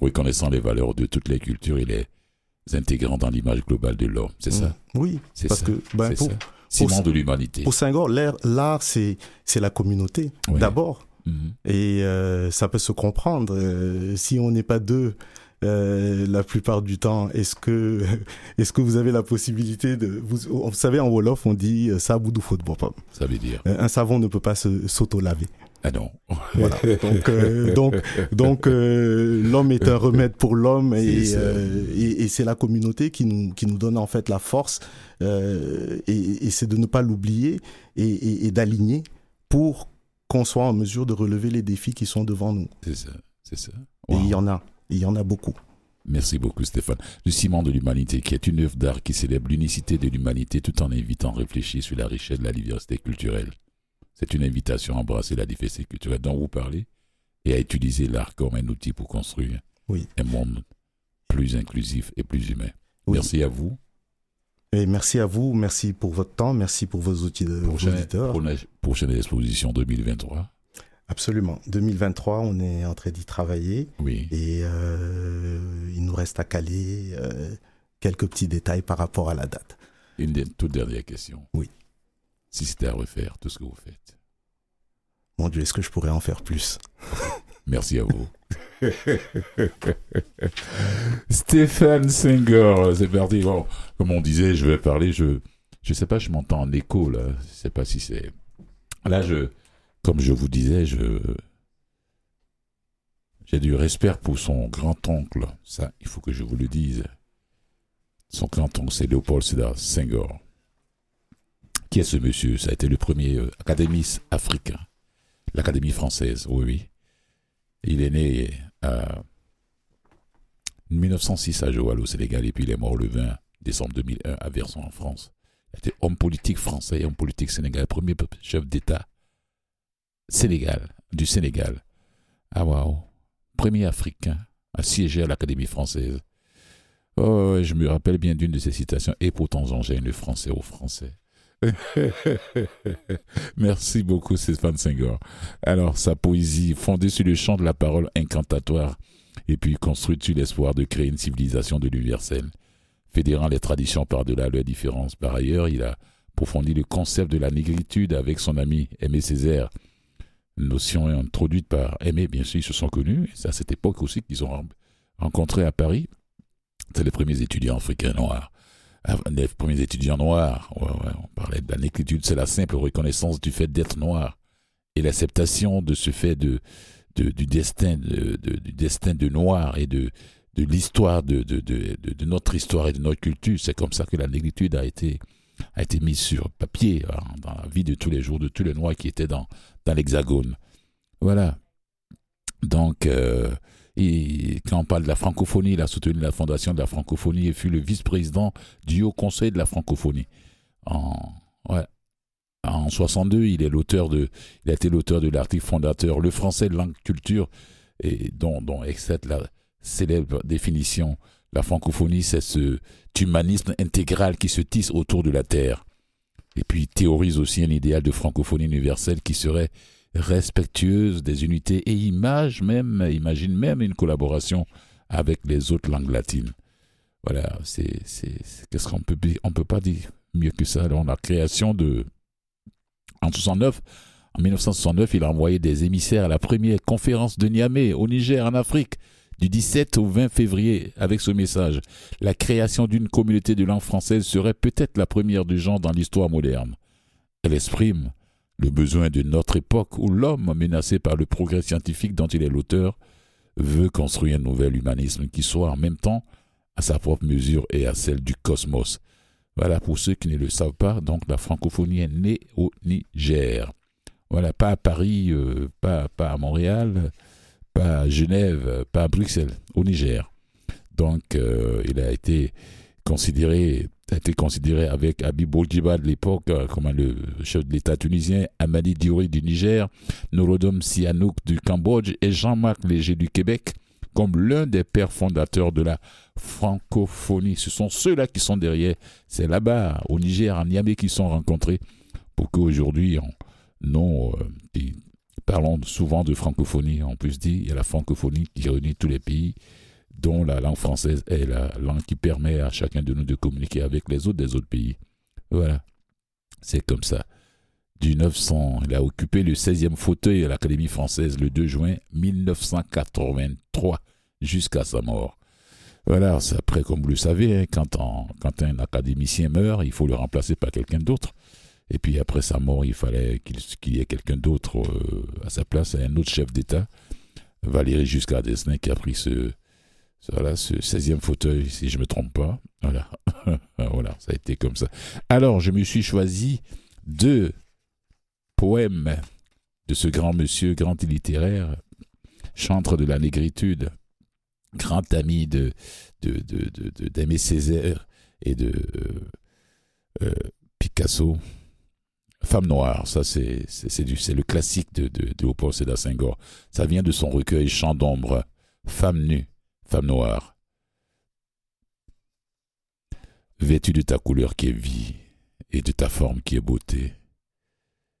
reconnaissant les valeurs de toutes les cultures et les intégrant dans l'image globale de l'homme. C'est ça? Oui, C'est parce ça. que ben, C'est pour, ça. Ciment de l'humanité. Pour Senghor, l'art, c'est, la communauté, Oui. d'abord. Mhm. Et euh, ça peut se comprendre. Euh, si on n'est pas deux euh, la plupart du temps, est-ce que, est-ce que vous avez la possibilité de... Vous, vous savez, en Wolof, on dit euh, « saboudou faute bopam Ça veut dire. Un savon ne peut pas se, s'auto-laver. Ah non. Voilà. Donc, euh, donc, donc euh, l'homme est un remède pour l'homme et, C'est ça. euh, et, la communauté qui nous, qui nous donne en fait la force euh, et, et c'est de ne pas l'oublier et, d'aligner pour qu'on soit en mesure de relever les défis qui sont devant nous. C'est ça. C'est ça. Et il y en a, il y en a beaucoup. Merci beaucoup Stéphane. Le ciment de l'humanité, qui est une œuvre d'art qui célèbre l'unicité de l'humanité tout en invitant à réfléchir sur la richesse de la diversité culturelle. C'est une invitation à embrasser la diversité culturelle dont vous parlez et à utiliser l'art comme un outil pour construire Oui. un monde plus inclusif et plus humain. Oui. Merci à vous. Et merci à vous, merci pour votre temps, merci pour vos outils de Prochaine, auditeurs. pour la prochaine exposition 2023. Absolument. 2023, on est en train d'y travailler. Oui. Et euh, il nous reste à caler euh, quelques petits détails par rapport à la date. Une toute dernière question. Oui. Si c'était à refaire, tout ce que vous faites. Mon Dieu, est-ce que je pourrais en faire plus? Merci à vous. Stéphane Senghor, c'est parti. Bon, comme on disait, je vais parler, je je sais pas, je m'entends en écho là. Je sais pas si c'est là je comme je vous disais, j'ai du respect pour son grand-oncle. Ça, il faut que je vous le dise. Son grand-oncle, c'est Léopold Sédar Senghor. Qui est ce monsieur? Ça a été le premier euh, académiste africain. L'Académie française, oui, oui. Il est né euh, en 1906 à Joal au Sénégal et puis il est mort le 20 décembre 2001 à Verson en France. Il était homme politique français homme politique sénégalais, premier chef d'État Sénégal, du Sénégal. Ah waouh, premier Africain à siéger à l'Académie française. Oh, je me rappelle bien d'une de ses citations, et pourtant j'enchaîne le français au français. Merci beaucoup Stéphane Senghor. Alors, sa poésie, fondée sur le chant de la parole incantatoire, et puis construite sur l'espoir de créer une civilisation de l'universel, fédérant les traditions par-delà leurs différences. Par ailleurs, il a approfondi le concept de la négritude avec son ami Aimé Césaire, notion introduite par Aimé, bien sûr, ils se sont connus, c'est à cette époque aussi qu'ils ont rencontré à Paris. C'est les premiers étudiants africains noirs. les premiers étudiants noirs. on parlait de la négritude, c'est la simple reconnaissance du fait d'être noir et l'acceptation de ce fait de, du destin de, noir et de, de l'histoire de, de, notre histoire et de notre culture. C'est comme ça que la négritude a été, a été mise sur papier hein, dans la vie de tous les jours de tous les noirs qui étaient dans, dans l'hexagone. Voilà. Donc, euh, et quand on parle de la francophonie, il a soutenu la fondation de la francophonie et fut le vice-président du Haut Conseil de la francophonie. En, ouais, en 62, il est l'auteur de, il a été l'auteur de l'article fondateur Le français langue culture et dont, dont excède la célèbre définition. La francophonie, c'est ce humanisme intégral qui se tisse autour de la terre. Et puis théorise aussi un idéal de francophonie universelle qui serait respectueuse des unités et image même, imagine même une collaboration avec les autres langues latines. Voilà, c'est, c'est, qu'est-ce qu'on peut, on peut pas dire mieux que ça. dans la création de, en 69, en 1969, il a envoyé des émissaires à la première conférence de Niamey au Niger en Afrique du 17 au 20 février avec ce message. La création d'une communauté de langue française serait peut-être la première du genre dans l'histoire moderne. Elle exprime le besoin de notre époque où l'homme, menacé par le progrès scientifique dont il est l'auteur, veut construire un nouvel humanisme qui soit en même temps à sa propre mesure et à celle du cosmos. Voilà, pour ceux qui ne le savent pas, donc la francophonie est née au Niger. Voilà, pas à Paris, euh, pas, pas à Montréal, pas à Genève, pas à Bruxelles, au Niger. Donc, euh, il a été considéré avec Habib Bourguiba de l'époque, euh, comme le chef de l'État tunisien, Amadi Diori du Niger, Norodom Sihanouk du Cambodge et Jean-Marc Léger du Québec comme l'un des pères fondateurs de la francophonie. Ce sont ceux-là qui sont derrière. C'est là-bas, au Niger, en Niamey, qui sont rencontrés pour qu'aujourd'hui, non, euh, parlons souvent de francophonie. En plus dit, il y a la francophonie qui réunit tous les pays dont la langue française est la langue qui permet à chacun de nous de communiquer avec les autres des autres pays. Voilà. C'est comme ça. Du 900, il a occupé le 16e fauteuil à l'Académie française le 2 juin 1983 jusqu'à sa mort. Voilà, après, comme vous le savez, hein, quand, quand un académicien meurt, il faut le remplacer par quelqu'un d'autre. Et puis après sa mort, il fallait qu'il y ait quelqu'un d'autre euh, à sa place, un autre chef d'État, Valéry Giscard d'Estaing, qui a pris ce, voilà, ce 16e fauteuil, si je ne me trompe pas. Voilà. voilà, ça a été comme ça. Alors, je me suis choisi deux poèmes de ce grand monsieur, grand littéraire, chantre de la négritude, grand ami de, de, Césaire et de euh, euh, Picasso. Femme noire, ça c'est, c'est, le classique de, de, de Léopold Sédar Senghor. Ça vient de son recueil Chant d'ombre, Femme nue femme noire, vêtue de ta couleur qui est vie et de ta forme qui est beauté.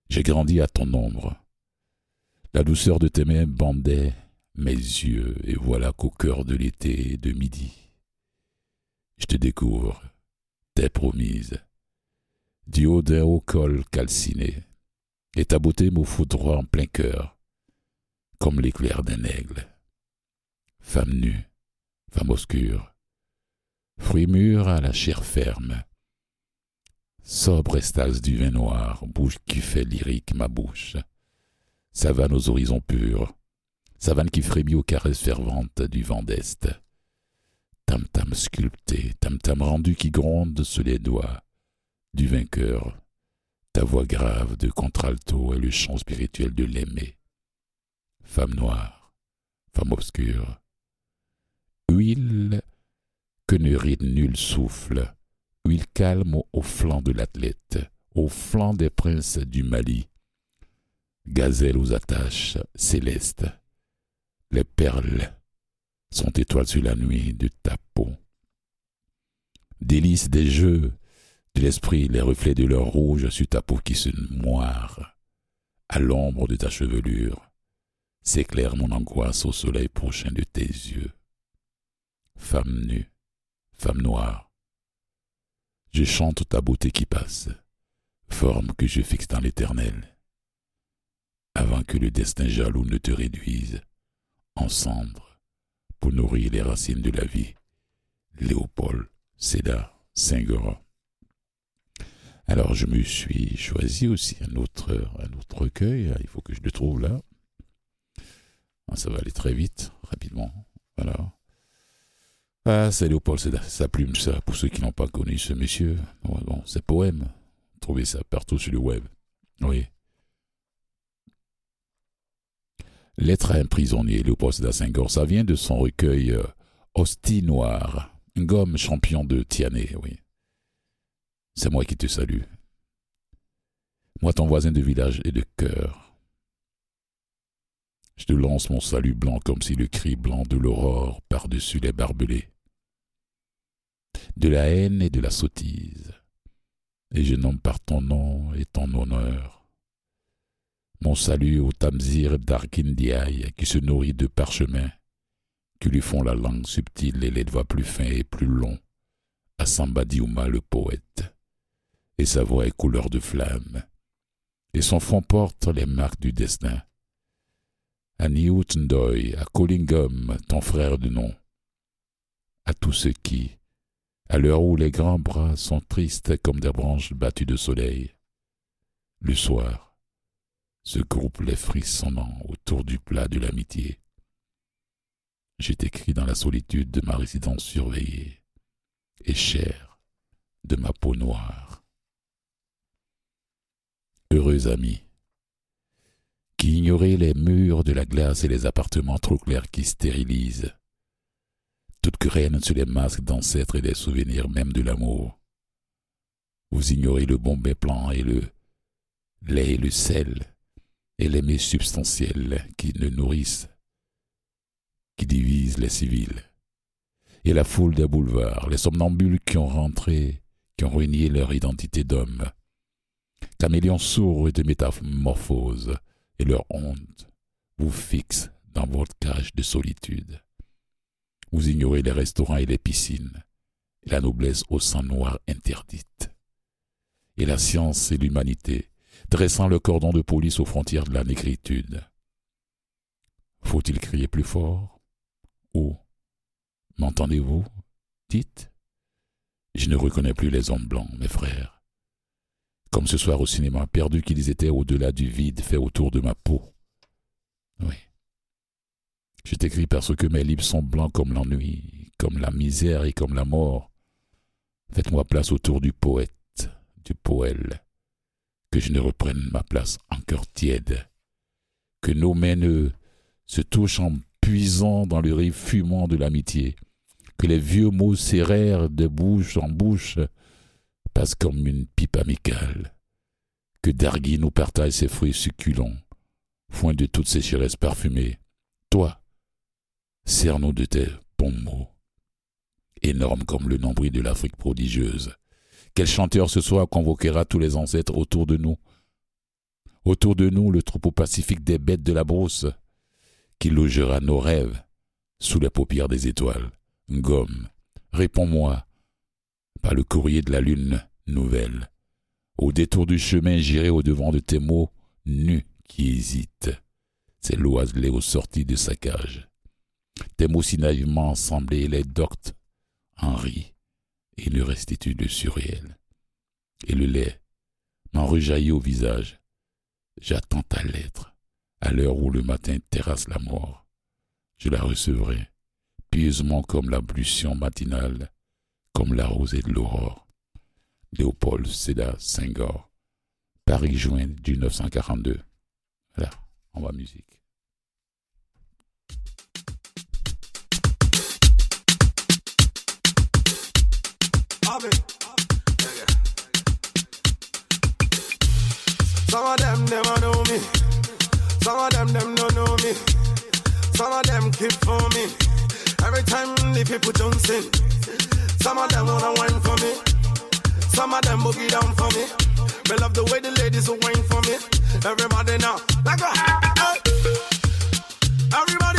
J'ai grandi à ton ombre. La douceur de tes mains bandait mes yeux, et voilà qu'au cœur de l'été de midi, je te découvre, t'es promise, col calciné, et ta beauté me foudroie en plein cœur, comme l'éclair d'un aigle. Femme nue, femme obscure, fruit mûr à la chair ferme, sobre estase du vin noir, bouche qui fait lyrique ma bouche, savane aux horizons purs, savane qui frémit aux caresses ferventes du vent d'Est, tam-tam sculpté, tam-tam rendu qui gronde sous les doigts du vainqueur, ta voix grave de contralto et le chant spirituel de l'aimer. Femme noire, femme obscure, huile que ne ride nul souffle, huile calme au flanc de l'athlète, au flanc des princes du Mali. Gazelle aux attaches célestes, les perles sont étoiles sur la nuit de ta peau. Délices des jeux de l'esprit, les reflets de leur rouge sur ta peau qui se moire, à l'ombre de ta chevelure, s'éclaire mon angoisse au soleil prochain de tes yeux femme nue, femme noire. Je chante ta beauté qui passe, forme que je fixe dans l'éternel, avant que le destin jaloux ne te réduise en cendres pour nourrir les racines de la vie. Léopold Sédar Senghor. Alors je me suis choisi aussi un autre, un autre recueil. Il faut que je le trouve là. Ah, ça va aller très vite, rapidement. Voilà. Ah, c'est Léopold Sédar, sa plume, ça, pour ceux qui n'ont pas connu ce monsieur. Bon, c'est poème. Trouvez ça partout sur le web. Oui. Lettre à un prisonnier, Léopold Sédar Senghor, ça vient de son recueil euh, Hostie Noire. Gomme champion de Tiané, oui. C'est moi qui te salue. Moi, ton voisin de village et de cœur. Je te lance mon salut blanc comme si le cri blanc de l'aurore par-dessus les barbelés. De la haine et de la sottise. Et je nomme par ton nom et ton honneur. Mon salut au Tamzir d'Arkindiaï qui se nourrit de parchemin, qui lui font la langue subtile et les doigts plus fins et plus longs, à Samba le poète et sa voix est couleur de flamme, et son fond porte les marques du destin. À Ndoy, à Collingham, ton frère de nom, à tous ceux qui, à l'heure où les grands bras sont tristes comme des branches battues de soleil, le soir, se groupent les frissonnants autour du plat de l'amitié. J'ai écrit dans la solitude de ma résidence surveillée et chère de ma peau noire heureux ami, qui ignorait les murs de la glace et les appartements trop clairs qui stérilisent, toute querelle sur les masques d'ancêtres et des souvenirs même de l'amour. Vous ignorez le bombé plan et le lait et le sel, et les mets substantiels qui ne nourrissent, qui divisent les civils, et la foule des boulevards, les somnambules qui ont rentré, qui ont ruiné leur identité d'homme, caméléons sourds et de métamorphose, et leur honte vous fixe dans votre cage de solitude. Vous ignorez les restaurants et les piscines, la noblesse au sang noir interdite. Et la science et l'humanité, dressant le cordon de police aux frontières de la négritude. Faut-il crier plus fort Ou M'entendez-vous Dites? Je ne reconnais plus les hommes blancs, mes frères comme ce soir au cinéma, perdu qu'ils étaient au-delà du vide fait autour de ma peau. Oui. Je t'écris parce que mes livres sont blancs comme l'ennui, comme la misère et comme la mort. Faites-moi place autour du poète, du poèle, que je ne reprenne ma place encore tiède, que nos mains se touchent en puisant dans le rive fumant de l'amitié, que les vieux mots serrèrent de bouche en bouche passe comme une pipe amicale, que Dargui nous partage ses fruits succulents, foin de toutes ses chairesses parfumées. Toi, sers-nous de tes bons mots, énorme comme le nombril de l'Afrique prodigieuse. Quel chanteur ce soir convoquera tous les ancêtres autour de nous? Autour de nous, le troupeau pacifique des bêtes de la brousse, qui logera nos rêves sous les paupières des étoiles. Gomme, réponds-moi, par le courrier de la lune nouvelle. Au détour du chemin, j'irai au-devant de tes mots nus qui hésitent. C'est l'oiselet aux sorties de sa cage. Tes mots si naïvement ensemblés, les doctes en rient et le restituent de surréel. Et le lait m'en rejaillit au visage. J'attends ta lettre, à l'heure où le matin terrasse la mort. Je la recevrai, pieusement comme l'ablution matinale comme la rosée de l'aurore. Léopold Sédar Senghor, Paris juin 1942. Voilà, on va musique. Some of them never know me. Some of them them don't know me. Some of them keep for me. Every time the people jump in. Some of them wanna wine for me. Some of them boogie down for me. Me love the way the ladies will wine for me. Everybody now, like a hey. Everybody,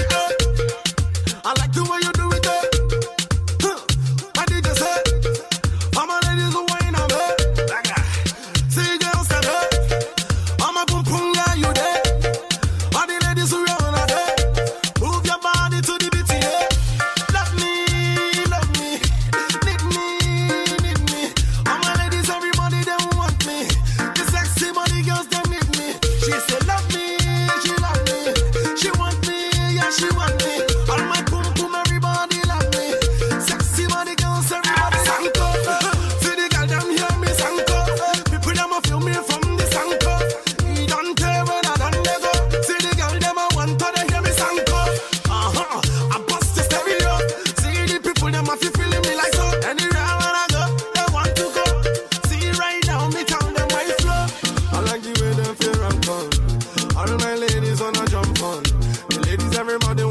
Everybody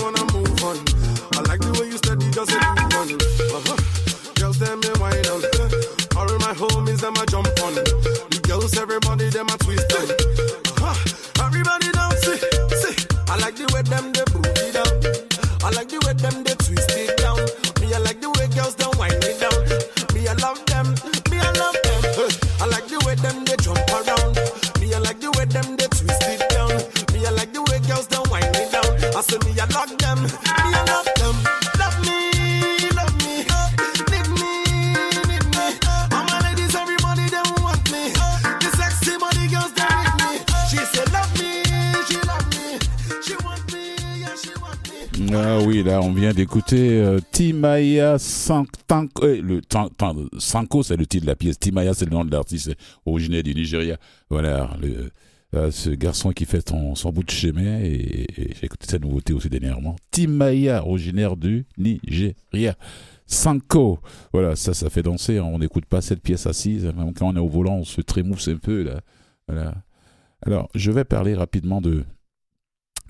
d'écouter euh, Timaya Sanko. euh, le Sanko, c'est le titre de la pièce. Timaya, c'est le nom de l'artiste originaire du Nigeria. Voilà, euh, ce garçon qui fait son, bout de chemin. Et, j'ai écouté cette nouveauté aussi dernièrement. Timaya, originaire du Nigeria. Sanko, voilà, ça, ça fait danser. hein. On n'écoute pas cette pièce assise. Même quand on est au volant, on se trémousse un peu. Alors, je vais parler rapidement de,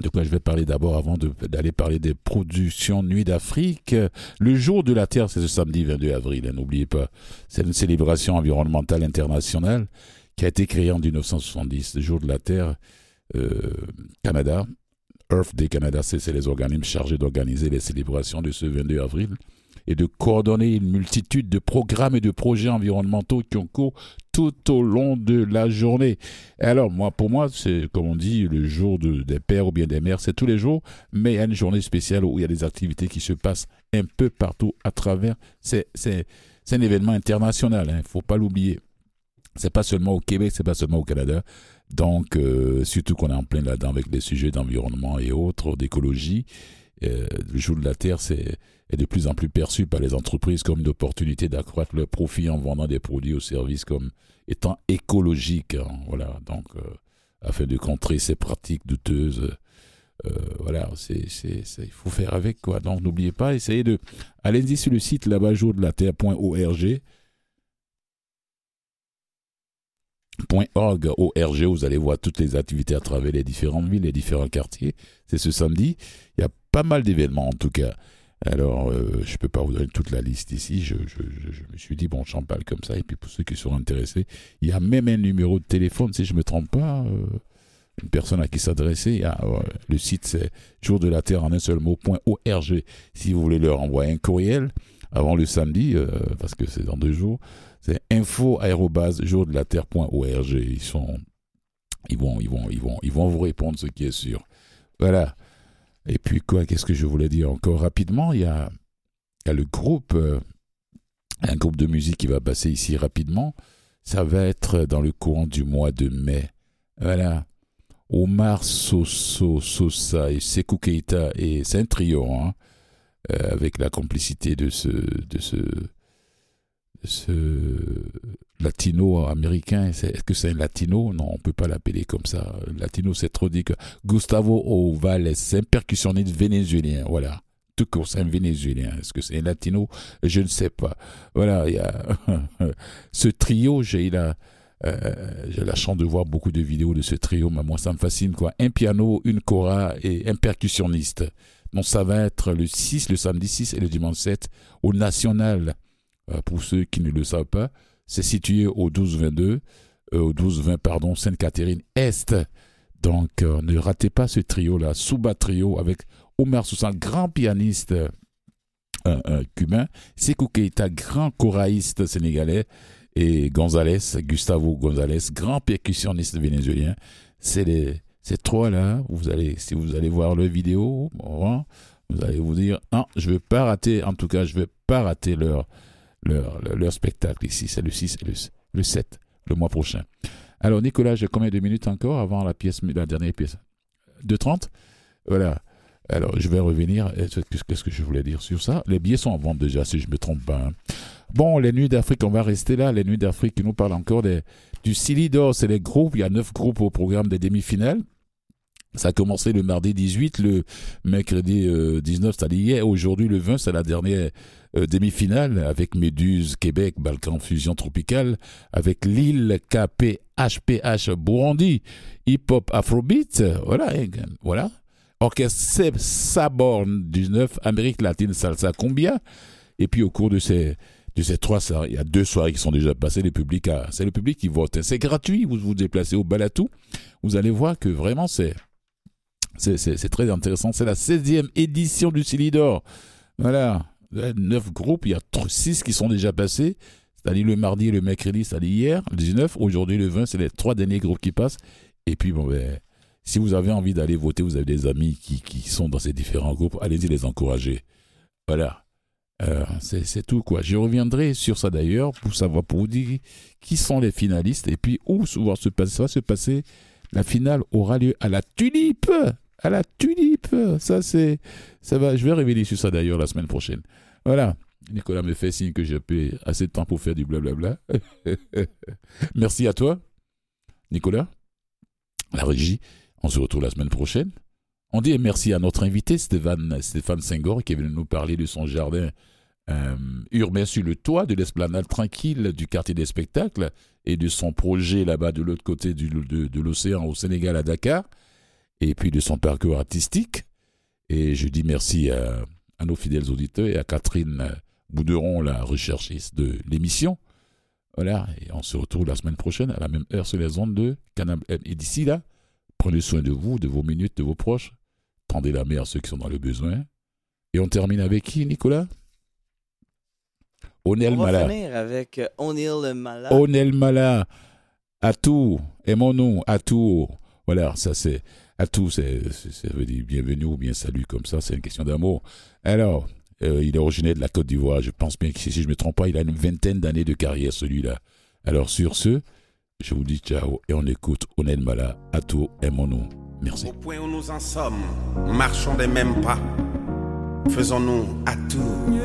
de quoi je vais parler d'abord avant d'aller parler des productions Nuit d'Afrique. Le jour de la Terre, c'est ce samedi 22 avril, hein, n'oubliez pas. C'est une célébration environnementale internationale qui a été créée en 1970. Le jour de la Terre, euh, Canada, Earth Day Canada, c'est les organismes chargés d'organiser les célébrations de ce 22 avril et de coordonner une multitude de programmes et de projets environnementaux qui ont cours tout au long de la journée. Alors, moi, pour moi, c'est comme on dit, le jour de- des pères ou bien des mères, c'est tous les jours, mais il y a une journée spéciale où il y a des activités qui se passent un peu partout à travers. C'est un événement international, il ne faut pas l'oublier. C'est pas seulement au Québec, c'est pas seulement au Canada. Donc, euh, surtout qu'on est en plein là-dedans avec les sujets d'environnement et autres, d'écologie. Euh, le jour de la Terre, est de plus en plus perçu par les entreprises comme une opportunité d'accroître leurs profits en vendant des produits ou services comme étant écologiques. hein. voilà, donc euh, afin de contrer ces pratiques douteuses. euh, voilà, c'est, il faut faire avec quoi. Donc n'oubliez pas, essayez de allez-y sur le site là-bas jour de la vous allez voir toutes les activités à travers les différentes villes, les différents quartiers. C'est ce samedi. Il y a pas mal d'événements en tout cas. Alors, euh, je peux pas vous donner toute la liste ici. Je, je, me suis dit, bon, j'en parle comme ça. Et puis, pour ceux qui seront intéressés, il y a même un numéro de téléphone, si je me trompe pas, euh, une personne à qui s'adresser. Il y a, euh, le site, c'est jour de la terre en un seul mot, point .org. Si vous voulez leur envoyer un courriel avant le samedi, euh, parce que c'est dans deux jours, c'est info jour de la terre.org. Ils sont, ils vont, ils vont, ils vont, ils vont vous répondre ce qui est sûr. Voilà. Et puis quoi, qu'est-ce que je voulais dire encore rapidement? Il y a, le groupe, euh, un groupe de musique qui va passer ici rapidement. Ça va être dans le courant du mois de mai. Voilà. Omar Soso, Sosa et Sekou Keita et c'est un trio, hein, euh, avec la complicité de ce, de ce, ce latino-américain. Est-ce que c'est un latino? Non, on peut pas l'appeler comme ça. Latino, c'est trop dit que Gustavo Ovales, c'est un percussionniste vénézuélien, voilà. Tout court, c'est un vénézuélien. Est-ce que c'est un latino? Je ne sais pas. Voilà, il y a ce trio, j'ai la, euh, j'ai la chance de voir beaucoup de vidéos de ce trio, mais moi ça me fascine quoi. Un piano, une cora et un percussionniste. Donc ça va être le 6, le samedi 6 et le dimanche 7 au National. Euh, pour ceux qui ne le savent pas, c'est situé au 1222, euh, au 1220 pardon, Sainte-Catherine Est. Donc euh, ne ratez pas ce trio là, Souba Trio avec Omar Soussan, grand pianiste cubain, Sekou Keita, grand choraïste sénégalais et González, Gustavo González, grand percussionniste vénézuélien. C'est les ces trois là, vous allez si vous allez voir leur vidéo, vous allez vous dire je veux pas rater en tout cas, je veux pas rater leur leur, spectacle ici, c'est le 6 et le, le 7 le mois prochain. Alors Nicolas, j'ai combien de minutes encore avant la pièce la dernière pièce? De 30 Voilà. Alors, je vais revenir. Qu'est-ce que je voulais dire sur ça? Les billets sont en vente déjà, si je ne me trompe pas. hein. Bon, les Nuits d'Afrique, on va rester là. Les Nuits d'Afrique qui nous parlent encore des, du Silidor. C'est les groupes. Il y a neuf groupes au programme des demi-finales. Ça a commencé le mardi 18, le mercredi euh, 19, c'est-à-dire hier. Aujourd'hui, le 20, c'est la dernière euh, demi-finale avec Méduse, Québec, Balkan Fusion Tropicale, avec Lille, KP, HPH, Burundi, Hip Hop Afrobeat. Voilà, voilà. Orchestre Seb Saborn 19, Amérique latine Salsa Cumbia. Et puis au cours de ces, de ces trois soirées, il y a deux soirées qui sont déjà passées, le public a, c'est le public qui vote. C'est gratuit, vous vous déplacez au Balatou. Vous allez voir que vraiment C'est c'est très intéressant. C'est la 16e édition du Silidor. Voilà. Là, Neuf groupes, il y a 6 qui sont déjà passés. C'est-à-dire le mardi le mercredi, c'est-à-dire hier, le 19. Aujourd'hui, le 20, c'est les trois derniers groupes qui passent. Et puis, bon, ben, si vous avez envie d'aller voter, vous avez des amis qui, qui sont dans ces différents groupes, allez-y les encourager. Voilà. Euh, c'est tout, quoi. Je reviendrai sur ça d'ailleurs pour savoir, pour vous dire qui sont les finalistes et puis où va va se passer. La finale aura lieu à la Tulipe. À la Tulipe. Ça, c'est. Ça va. Je vais révéler sur ça d'ailleurs la semaine prochaine. Voilà. Nicolas me fait signe que j'ai assez de temps pour faire du blablabla. Merci à toi, Nicolas. La régie. On se retrouve la semaine prochaine. On dit merci à notre invité, Stéphane, Stéphane Senghor, qui est venu nous parler de son jardin euh, urbain sur le toit de l'esplanade tranquille du quartier des spectacles et de son projet là-bas de l'autre côté de l'océan au Sénégal à Dakar, et puis de son parcours artistique. Et je dis merci à, à nos fidèles auditeurs et à Catherine Bouderon, la recherchiste de l'émission. Voilà, et on se retrouve la semaine prochaine à la même heure sur les ondes de Canal M. Et d'ici là, prenez soin de vous, de vos minutes, de vos proches. Tendez la main à ceux qui sont dans le besoin. Et on termine avec qui, Nicolas? Onel On va Mala. finir avec euh, O'Neill Mala. Onel Mala. À tout. Aimons-nous. À tout. Voilà, ça c'est. À c'est- ça veut dire bienvenue ou bien salut comme ça, c'est une question d'amour. Alors, euh, il est originaire de la Côte d'Ivoire. Je pense bien que si je ne me trompe pas, il a une vingtaine d'années de carrière, celui-là. Alors, sur ce, je vous dis ciao et on écoute Onel Mala. À tout. Aimons-nous. Merci. Au point où nous en sommes, marchons des mêmes pas. Faisons-nous à tout,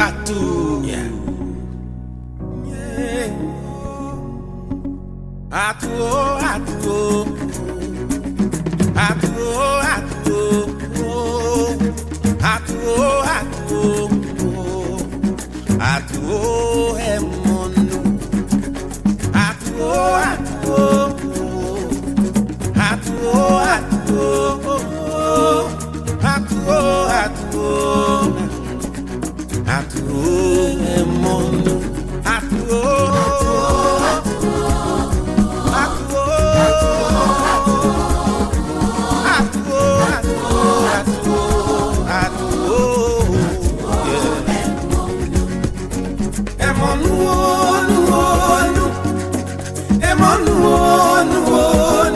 à tout. À tout, à tout. À tout, à tout. À tout, aimons-nous. À tout, à tout. one, one.